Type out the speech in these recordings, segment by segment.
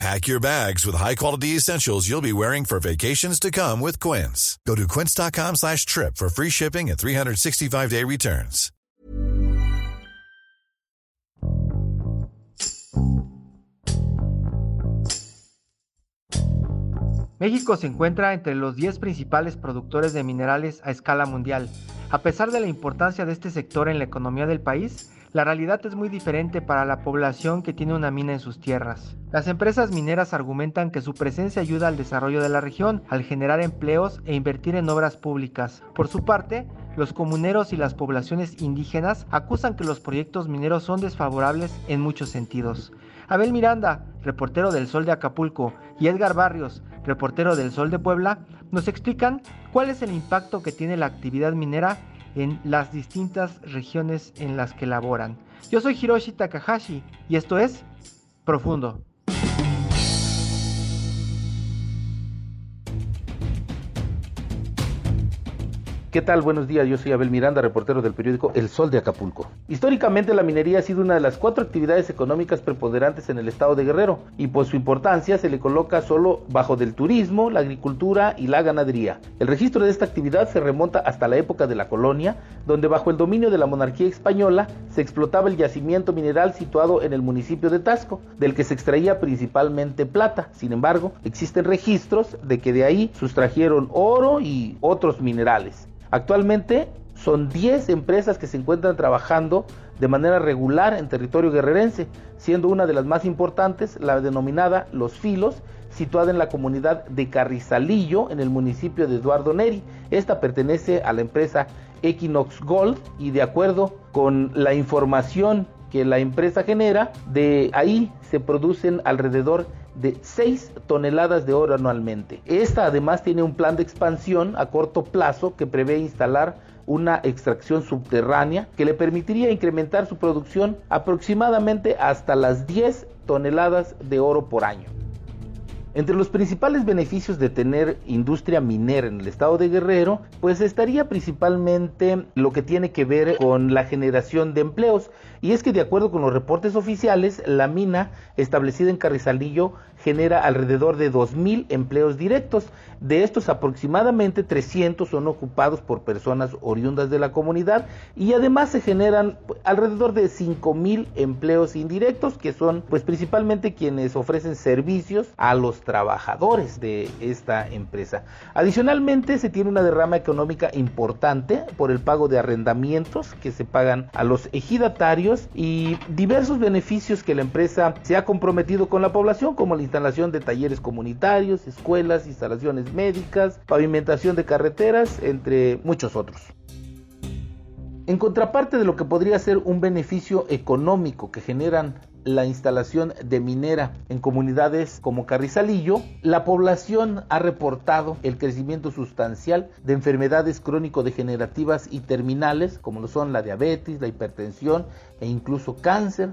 Pack your bags with high-quality essentials you'll be wearing for vacations to come with Quince. Go to quince.com slash trip for free shipping and 365-day returns. México se encuentra entre los 10 principales productores de minerales a escala mundial. A pesar de la importancia de este sector en la economía del país, la realidad es muy diferente para la población que tiene una mina en sus tierras. Las empresas mineras argumentan que su presencia ayuda al desarrollo de la región, al generar empleos e invertir en obras públicas. Por su parte, los comuneros y las poblaciones indígenas acusan que los proyectos mineros son desfavorables en muchos sentidos. Abel Miranda, reportero del Sol de Acapulco, y Edgar Barrios, reportero del Sol de Puebla, nos explican cuál es el impacto que tiene la actividad minera en las distintas regiones en las que laboran. Yo soy Hiroshi Takahashi y esto es Profundo. ¿Qué tal? Buenos días, yo soy Abel Miranda, reportero del periódico El Sol de Acapulco. Históricamente la minería ha sido una de las cuatro actividades económicas preponderantes en el estado de Guerrero y por su importancia se le coloca solo bajo del turismo, la agricultura y la ganadería. El registro de esta actividad se remonta hasta la época de la colonia, donde bajo el dominio de la monarquía española se explotaba el yacimiento mineral situado en el municipio de Tasco, del que se extraía principalmente plata. Sin embargo, existen registros de que de ahí sustrajeron oro y otros minerales. Actualmente son 10 empresas que se encuentran trabajando de manera regular en territorio guerrerense, siendo una de las más importantes la denominada Los Filos, situada en la comunidad de Carrizalillo, en el municipio de Eduardo Neri. Esta pertenece a la empresa Equinox Gold y de acuerdo con la información que la empresa genera, de ahí se producen alrededor de 6 toneladas de oro anualmente. Esta además tiene un plan de expansión a corto plazo que prevé instalar una extracción subterránea que le permitiría incrementar su producción aproximadamente hasta las 10 toneladas de oro por año. Entre los principales beneficios de tener industria minera en el estado de Guerrero, pues estaría principalmente lo que tiene que ver con la generación de empleos. Y es que de acuerdo con los reportes oficiales, la mina establecida en Carrizalillo genera alrededor de 2.000 empleos directos. De estos aproximadamente 300 son ocupados por personas oriundas de la comunidad y además se generan alrededor de 5.000 empleos indirectos que son pues principalmente quienes ofrecen servicios a los trabajadores de esta empresa. Adicionalmente se tiene una derrama económica importante por el pago de arrendamientos que se pagan a los ejidatarios y diversos beneficios que la empresa se ha comprometido con la población como la instalación de talleres comunitarios, escuelas, instalaciones médicas, pavimentación de carreteras, entre muchos otros. En contraparte de lo que podría ser un beneficio económico que generan la instalación de minera en comunidades como Carrizalillo, la población ha reportado el crecimiento sustancial de enfermedades crónico-degenerativas y terminales, como lo son la diabetes, la hipertensión e incluso cáncer,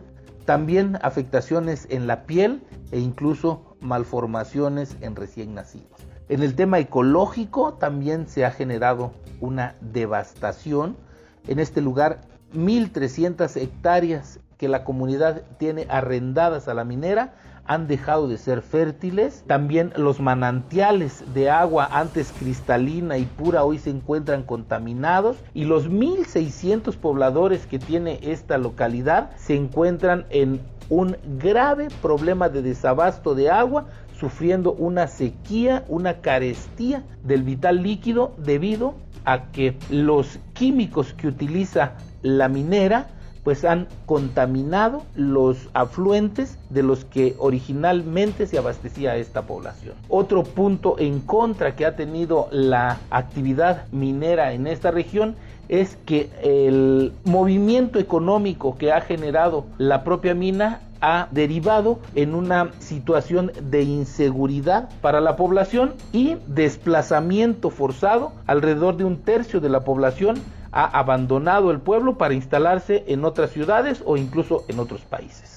también afectaciones en la piel e incluso malformaciones en recién nacidos. En el tema ecológico también se ha generado una devastación. En este lugar, 1.300 hectáreas que la comunidad tiene arrendadas a la minera han dejado de ser fértiles. También los manantiales de agua antes cristalina y pura hoy se encuentran contaminados. Y los 1.600 pobladores que tiene esta localidad se encuentran en un grave problema de desabasto de agua sufriendo una sequía, una carestía del vital líquido debido a que los químicos que utiliza la minera pues han contaminado los afluentes de los que originalmente se abastecía esta población. Otro punto en contra que ha tenido la actividad minera en esta región es que el movimiento económico que ha generado la propia mina ha derivado en una situación de inseguridad para la población y desplazamiento forzado alrededor de un tercio de la población ha abandonado el pueblo para instalarse en otras ciudades o incluso en otros países.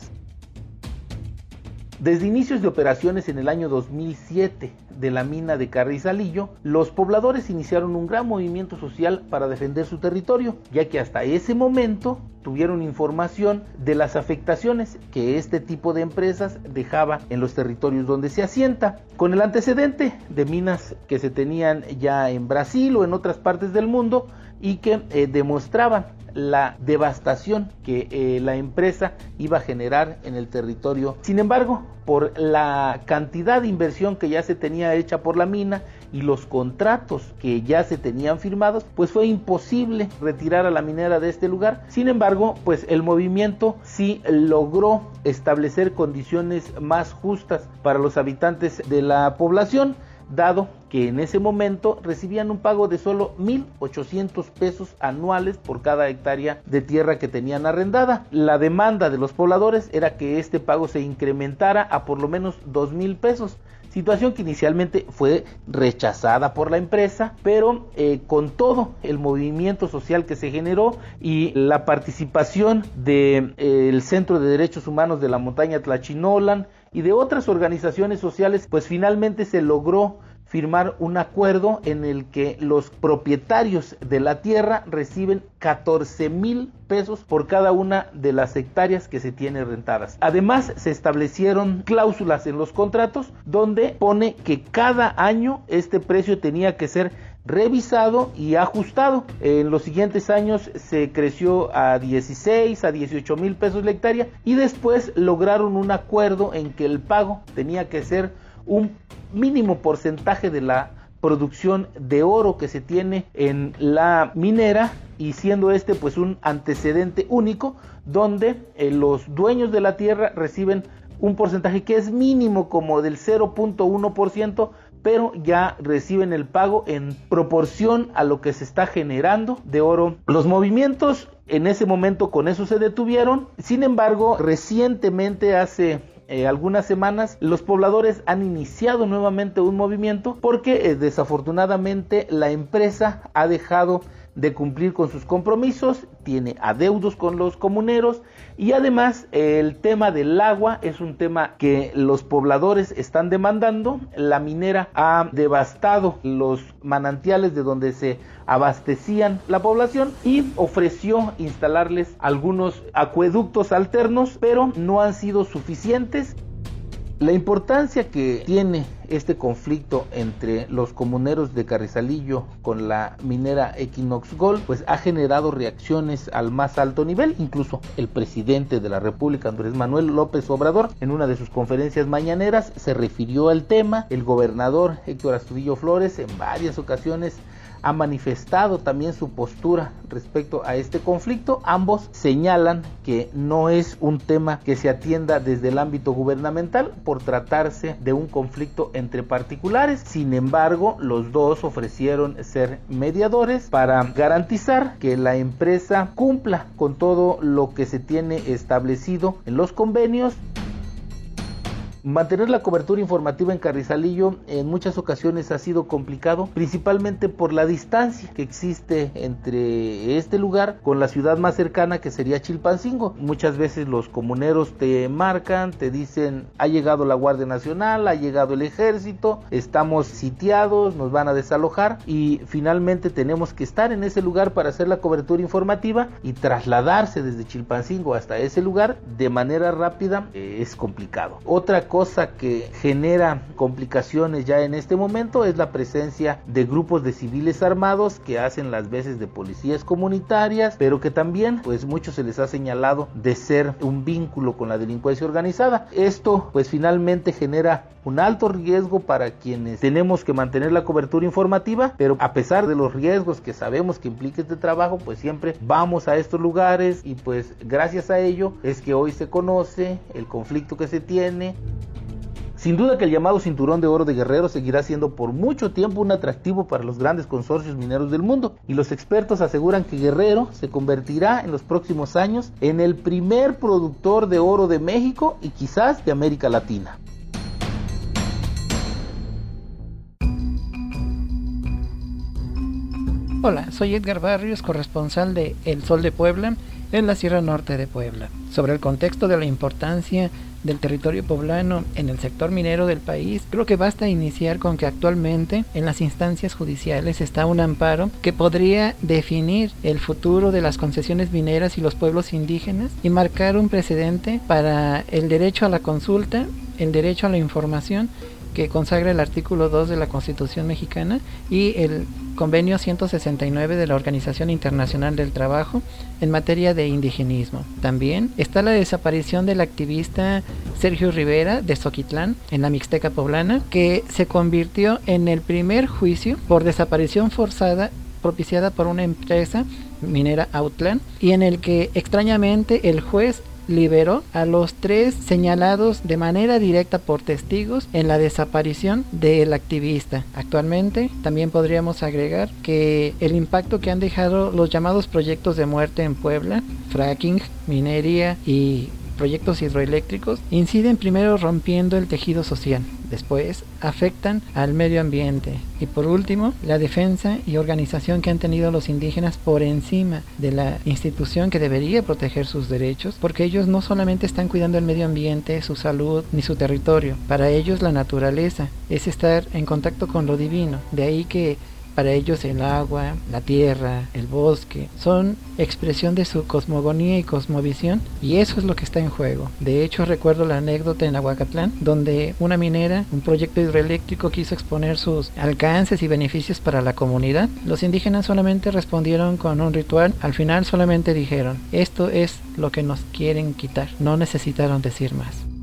Desde inicios de operaciones en el año 2007 de la mina de Carrizalillo, los pobladores iniciaron un gran movimiento social para defender su territorio, ya que hasta ese momento tuvieron información de las afectaciones que este tipo de empresas dejaba en los territorios donde se asienta, con el antecedente de minas que se tenían ya en Brasil o en otras partes del mundo y que eh, demostraban la devastación que eh, la empresa iba a generar en el territorio. Sin embargo, por la cantidad de inversión que ya se tenía hecha por la mina y los contratos que ya se tenían firmados, pues fue imposible retirar a la minera de este lugar. Sin embargo, pues el movimiento sí logró establecer condiciones más justas para los habitantes de la población dado que en ese momento recibían un pago de solo 1.800 pesos anuales por cada hectárea de tierra que tenían arrendada. La demanda de los pobladores era que este pago se incrementara a por lo menos 2.000 pesos situación que inicialmente fue rechazada por la empresa, pero eh, con todo el movimiento social que se generó y la participación del de, eh, Centro de Derechos Humanos de la Montaña Tlachinolan y de otras organizaciones sociales, pues finalmente se logró firmar un acuerdo en el que los propietarios de la tierra reciben 14 mil pesos por cada una de las hectáreas que se tiene rentadas. Además, se establecieron cláusulas en los contratos donde pone que cada año este precio tenía que ser revisado y ajustado. En los siguientes años se creció a 16, a 18 mil pesos la hectárea y después lograron un acuerdo en que el pago tenía que ser un mínimo porcentaje de la producción de oro que se tiene en la minera y siendo este pues un antecedente único donde eh, los dueños de la tierra reciben un porcentaje que es mínimo como del 0.1% pero ya reciben el pago en proporción a lo que se está generando de oro. Los movimientos en ese momento con eso se detuvieron, sin embargo recientemente hace eh, algunas semanas los pobladores han iniciado nuevamente un movimiento porque eh, desafortunadamente la empresa ha dejado de cumplir con sus compromisos, tiene adeudos con los comuneros y además el tema del agua es un tema que los pobladores están demandando. La minera ha devastado los manantiales de donde se abastecían la población y ofreció instalarles algunos acueductos alternos, pero no han sido suficientes la importancia que tiene este conflicto entre los comuneros de Carrizalillo con la minera Equinox Gold, pues ha generado reacciones al más alto nivel. Incluso el presidente de la República, Andrés Manuel López Obrador, en una de sus conferencias mañaneras se refirió al tema. El gobernador Héctor Astudillo Flores en varias ocasiones ha manifestado también su postura respecto a este conflicto. Ambos señalan que no es un tema que se atienda desde el ámbito gubernamental por tratarse de un conflicto entre particulares. Sin embargo, los dos ofrecieron ser mediadores para garantizar que la empresa cumpla con todo lo que se tiene establecido en los convenios Mantener la cobertura informativa en Carrizalillo en muchas ocasiones ha sido complicado, principalmente por la distancia que existe entre este lugar con la ciudad más cercana que sería Chilpancingo. Muchas veces los comuneros te marcan, te dicen ha llegado la Guardia Nacional, ha llegado el ejército, estamos sitiados, nos van a desalojar y finalmente tenemos que estar en ese lugar para hacer la cobertura informativa y trasladarse desde Chilpancingo hasta ese lugar de manera rápida eh, es complicado. Otra cosa que genera complicaciones ya en este momento es la presencia de grupos de civiles armados que hacen las veces de policías comunitarias, pero que también pues muchos se les ha señalado de ser un vínculo con la delincuencia organizada. Esto pues finalmente genera un alto riesgo para quienes tenemos que mantener la cobertura informativa, pero a pesar de los riesgos que sabemos que implica este trabajo, pues siempre vamos a estos lugares y pues gracias a ello es que hoy se conoce el conflicto que se tiene, sin duda que el llamado cinturón de oro de Guerrero seguirá siendo por mucho tiempo un atractivo para los grandes consorcios mineros del mundo y los expertos aseguran que Guerrero se convertirá en los próximos años en el primer productor de oro de México y quizás de América Latina. Hola, soy Edgar Barrios, corresponsal de El Sol de Puebla en la Sierra Norte de Puebla. Sobre el contexto de la importancia del territorio poblano en el sector minero del país, creo que basta iniciar con que actualmente en las instancias judiciales está un amparo que podría definir el futuro de las concesiones mineras y los pueblos indígenas y marcar un precedente para el derecho a la consulta, el derecho a la información que consagra el artículo 2 de la Constitución mexicana y el convenio 169 de la Organización Internacional del Trabajo en materia de indigenismo. También está la desaparición del activista Sergio Rivera de Soquitlán en la Mixteca poblana, que se convirtió en el primer juicio por desaparición forzada propiciada por una empresa minera Outland y en el que extrañamente el juez liberó a los tres señalados de manera directa por testigos en la desaparición del activista. Actualmente también podríamos agregar que el impacto que han dejado los llamados proyectos de muerte en Puebla, fracking, minería y proyectos hidroeléctricos inciden primero rompiendo el tejido social, después afectan al medio ambiente. Y por último la defensa y organización que han tenido los indígenas por encima de la institución que debería proteger sus derechos, porque ellos no solamente están cuidando el medio ambiente, su salud ni su territorio, para ellos la naturaleza es estar en contacto con lo divino, de ahí que para ellos el agua, la tierra, el bosque son expresión de su cosmogonía y cosmovisión y eso es lo que está en juego. De hecho recuerdo la anécdota en Aguacatlán donde una minera, un proyecto hidroeléctrico quiso exponer sus alcances y beneficios para la comunidad. Los indígenas solamente respondieron con un ritual, al final solamente dijeron esto es lo que nos quieren quitar, no necesitaron decir más.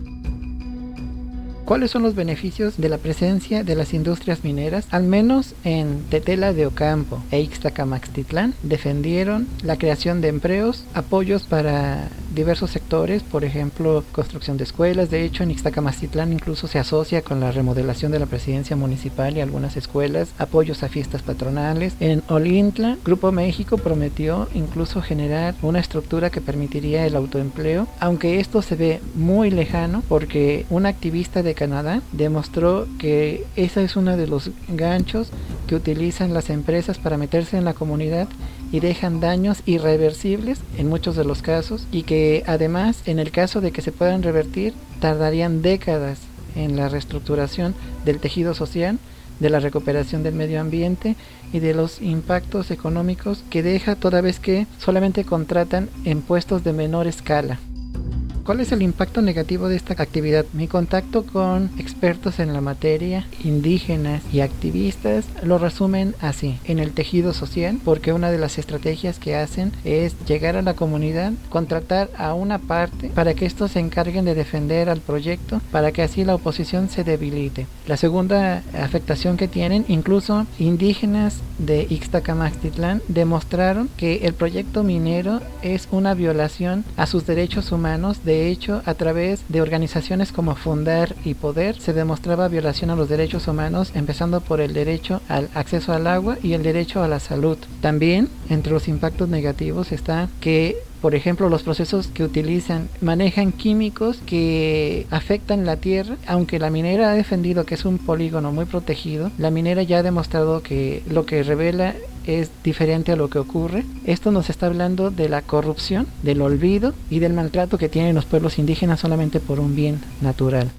¿Cuáles son los beneficios de la presencia de las industrias mineras? Al menos en Tetela de Ocampo e Ixtacamaxtitlán defendieron la creación de empleos, apoyos para diversos sectores, por ejemplo, construcción de escuelas. De hecho, en Ixtacamaxtitlán incluso se asocia con la remodelación de la presidencia municipal y algunas escuelas, apoyos a fiestas patronales. En Olintla, Grupo México prometió incluso generar una estructura que permitiría el autoempleo, aunque esto se ve muy lejano porque un activista de Canadá demostró que ese es uno de los ganchos que utilizan las empresas para meterse en la comunidad y dejan daños irreversibles en muchos de los casos y que además en el caso de que se puedan revertir tardarían décadas en la reestructuración del tejido social, de la recuperación del medio ambiente y de los impactos económicos que deja toda vez que solamente contratan en puestos de menor escala. ¿Cuál es el impacto negativo de esta actividad? Mi contacto con expertos en la materia, indígenas y activistas lo resumen así, en el tejido social, porque una de las estrategias que hacen es llegar a la comunidad, contratar a una parte para que estos se encarguen de defender al proyecto, para que así la oposición se debilite. La segunda afectación que tienen, incluso indígenas de Ixtacamaxtitlán demostraron que el proyecto minero es una violación a sus derechos humanos de hecho, a través de organizaciones como Fundar y Poder se demostraba violación a los derechos humanos, empezando por el derecho al acceso al agua y el derecho a la salud. También, entre los impactos negativos está que por ejemplo, los procesos que utilizan manejan químicos que afectan la tierra. Aunque la minera ha defendido que es un polígono muy protegido, la minera ya ha demostrado que lo que revela es diferente a lo que ocurre. Esto nos está hablando de la corrupción, del olvido y del maltrato que tienen los pueblos indígenas solamente por un bien natural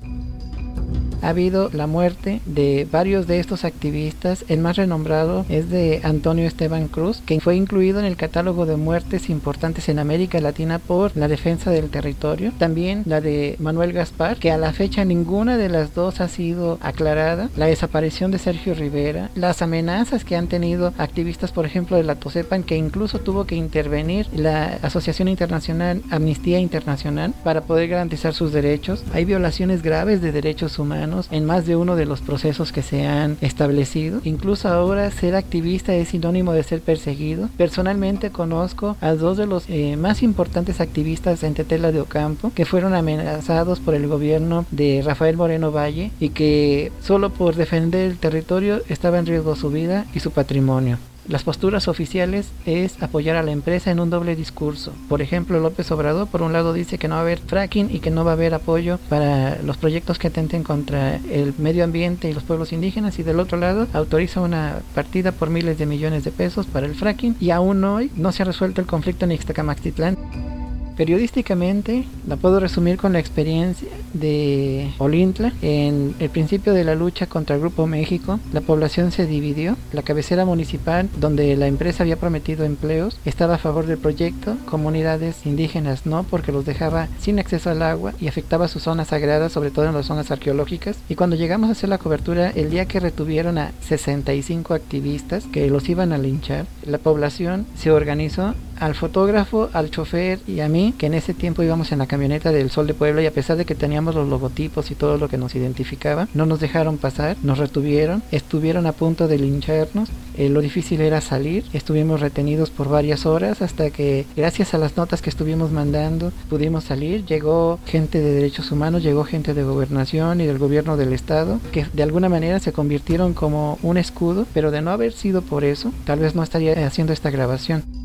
ha habido la muerte de varios de estos activistas. El más renombrado es de Antonio Esteban Cruz, que fue incluido en el catálogo de muertes importantes en América Latina por la defensa del territorio. También la de Manuel Gaspar, que a la fecha ninguna de las dos ha sido aclarada. La desaparición de Sergio Rivera, las amenazas que han tenido activistas, por ejemplo, de la Tosepan, que incluso tuvo que intervenir la Asociación Internacional Amnistía Internacional para poder garantizar sus derechos. Hay violaciones graves de derechos humanos en más de uno de los procesos que se han establecido. Incluso ahora ser activista es sinónimo de ser perseguido. Personalmente conozco a dos de los eh, más importantes activistas en Tetela de Ocampo que fueron amenazados por el gobierno de Rafael Moreno Valle y que solo por defender el territorio estaba en riesgo su vida y su patrimonio. Las posturas oficiales es apoyar a la empresa en un doble discurso. Por ejemplo, López Obrador por un lado dice que no va a haber fracking y que no va a haber apoyo para los proyectos que atenten contra el medio ambiente y los pueblos indígenas y del otro lado autoriza una partida por miles de millones de pesos para el fracking y aún hoy no se ha resuelto el conflicto en Ixtacamaxtitlán. Periodísticamente la puedo resumir con la experiencia de Olintla. En el principio de la lucha contra el Grupo México, la población se dividió. La cabecera municipal, donde la empresa había prometido empleos, estaba a favor del proyecto. Comunidades indígenas no, porque los dejaba sin acceso al agua y afectaba sus zonas sagradas, sobre todo en las zonas arqueológicas. Y cuando llegamos a hacer la cobertura, el día que retuvieron a 65 activistas que los iban a linchar, la población se organizó al fotógrafo, al chofer y a mí, que en ese tiempo íbamos en la camioneta del Sol de Puebla y a pesar de que teníamos los logotipos y todo lo que nos identificaba, no nos dejaron pasar, nos retuvieron, estuvieron a punto de lincharnos, eh, lo difícil era salir, estuvimos retenidos por varias horas hasta que gracias a las notas que estuvimos mandando pudimos salir, llegó gente de derechos humanos, llegó gente de gobernación y del gobierno del estado, que de alguna manera se convirtieron como un escudo, pero de no haber sido por eso, tal vez no estaría haciendo esta grabación.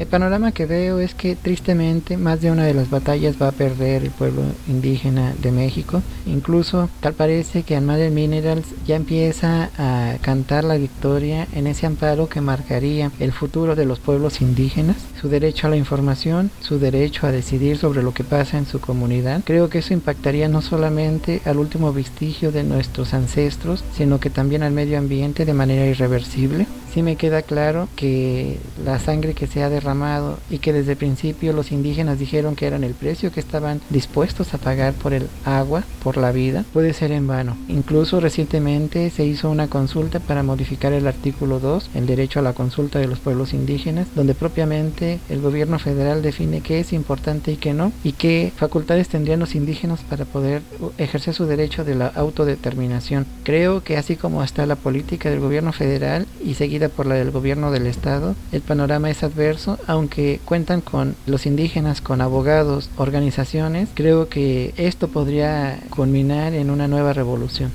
El panorama que veo es que tristemente más de una de las batallas va a perder el pueblo indígena de México. Incluso tal parece que Almada Minerals ya empieza a cantar la victoria en ese amparo que marcaría el futuro de los pueblos indígenas, su derecho a la información, su derecho a decidir sobre lo que pasa en su comunidad. Creo que eso impactaría no solamente al último vestigio de nuestros ancestros, sino que también al medio ambiente de manera irreversible sí me queda claro que la sangre que se ha derramado y que desde el principio los indígenas dijeron que eran el precio que estaban dispuestos a pagar por el agua, por la vida, puede ser en vano. Incluso recientemente se hizo una consulta para modificar el artículo 2, el derecho a la consulta de los pueblos indígenas, donde propiamente el gobierno federal define qué es importante y qué no, y qué facultades tendrían los indígenas para poder ejercer su derecho de la autodeterminación. Creo que así como está la política del gobierno federal y seguir por la del gobierno del estado, el panorama es adverso, aunque cuentan con los indígenas, con abogados, organizaciones, creo que esto podría culminar en una nueva revolución.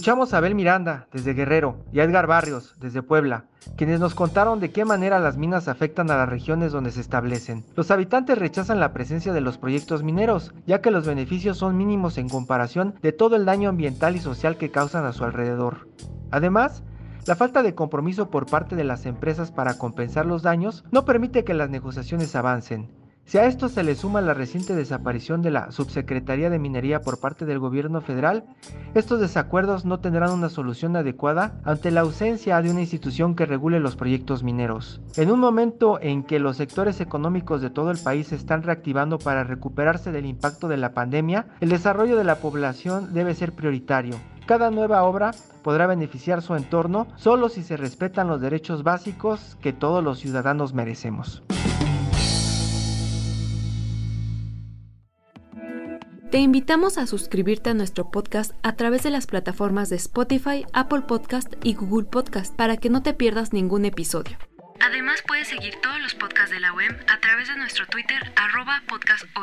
Escuchamos a Abel Miranda desde Guerrero y a Edgar Barrios desde Puebla, quienes nos contaron de qué manera las minas afectan a las regiones donde se establecen. Los habitantes rechazan la presencia de los proyectos mineros, ya que los beneficios son mínimos en comparación de todo el daño ambiental y social que causan a su alrededor. Además, la falta de compromiso por parte de las empresas para compensar los daños no permite que las negociaciones avancen, si a esto se le suma la reciente desaparición de la Subsecretaría de Minería por parte del gobierno federal, estos desacuerdos no tendrán una solución adecuada ante la ausencia de una institución que regule los proyectos mineros. En un momento en que los sectores económicos de todo el país se están reactivando para recuperarse del impacto de la pandemia, el desarrollo de la población debe ser prioritario. Cada nueva obra podrá beneficiar su entorno solo si se respetan los derechos básicos que todos los ciudadanos merecemos. Te invitamos a suscribirte a nuestro podcast a través de las plataformas de Spotify, Apple Podcast y Google Podcast para que no te pierdas ningún episodio. Además puedes seguir todos los podcasts de la OEM a través de nuestro Twitter arroba podcastom.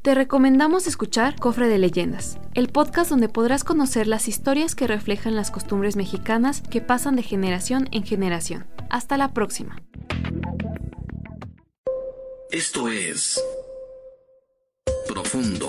Te recomendamos escuchar Cofre de Leyendas, el podcast donde podrás conocer las historias que reflejan las costumbres mexicanas que pasan de generación en generación. Hasta la próxima. Esto es Profundo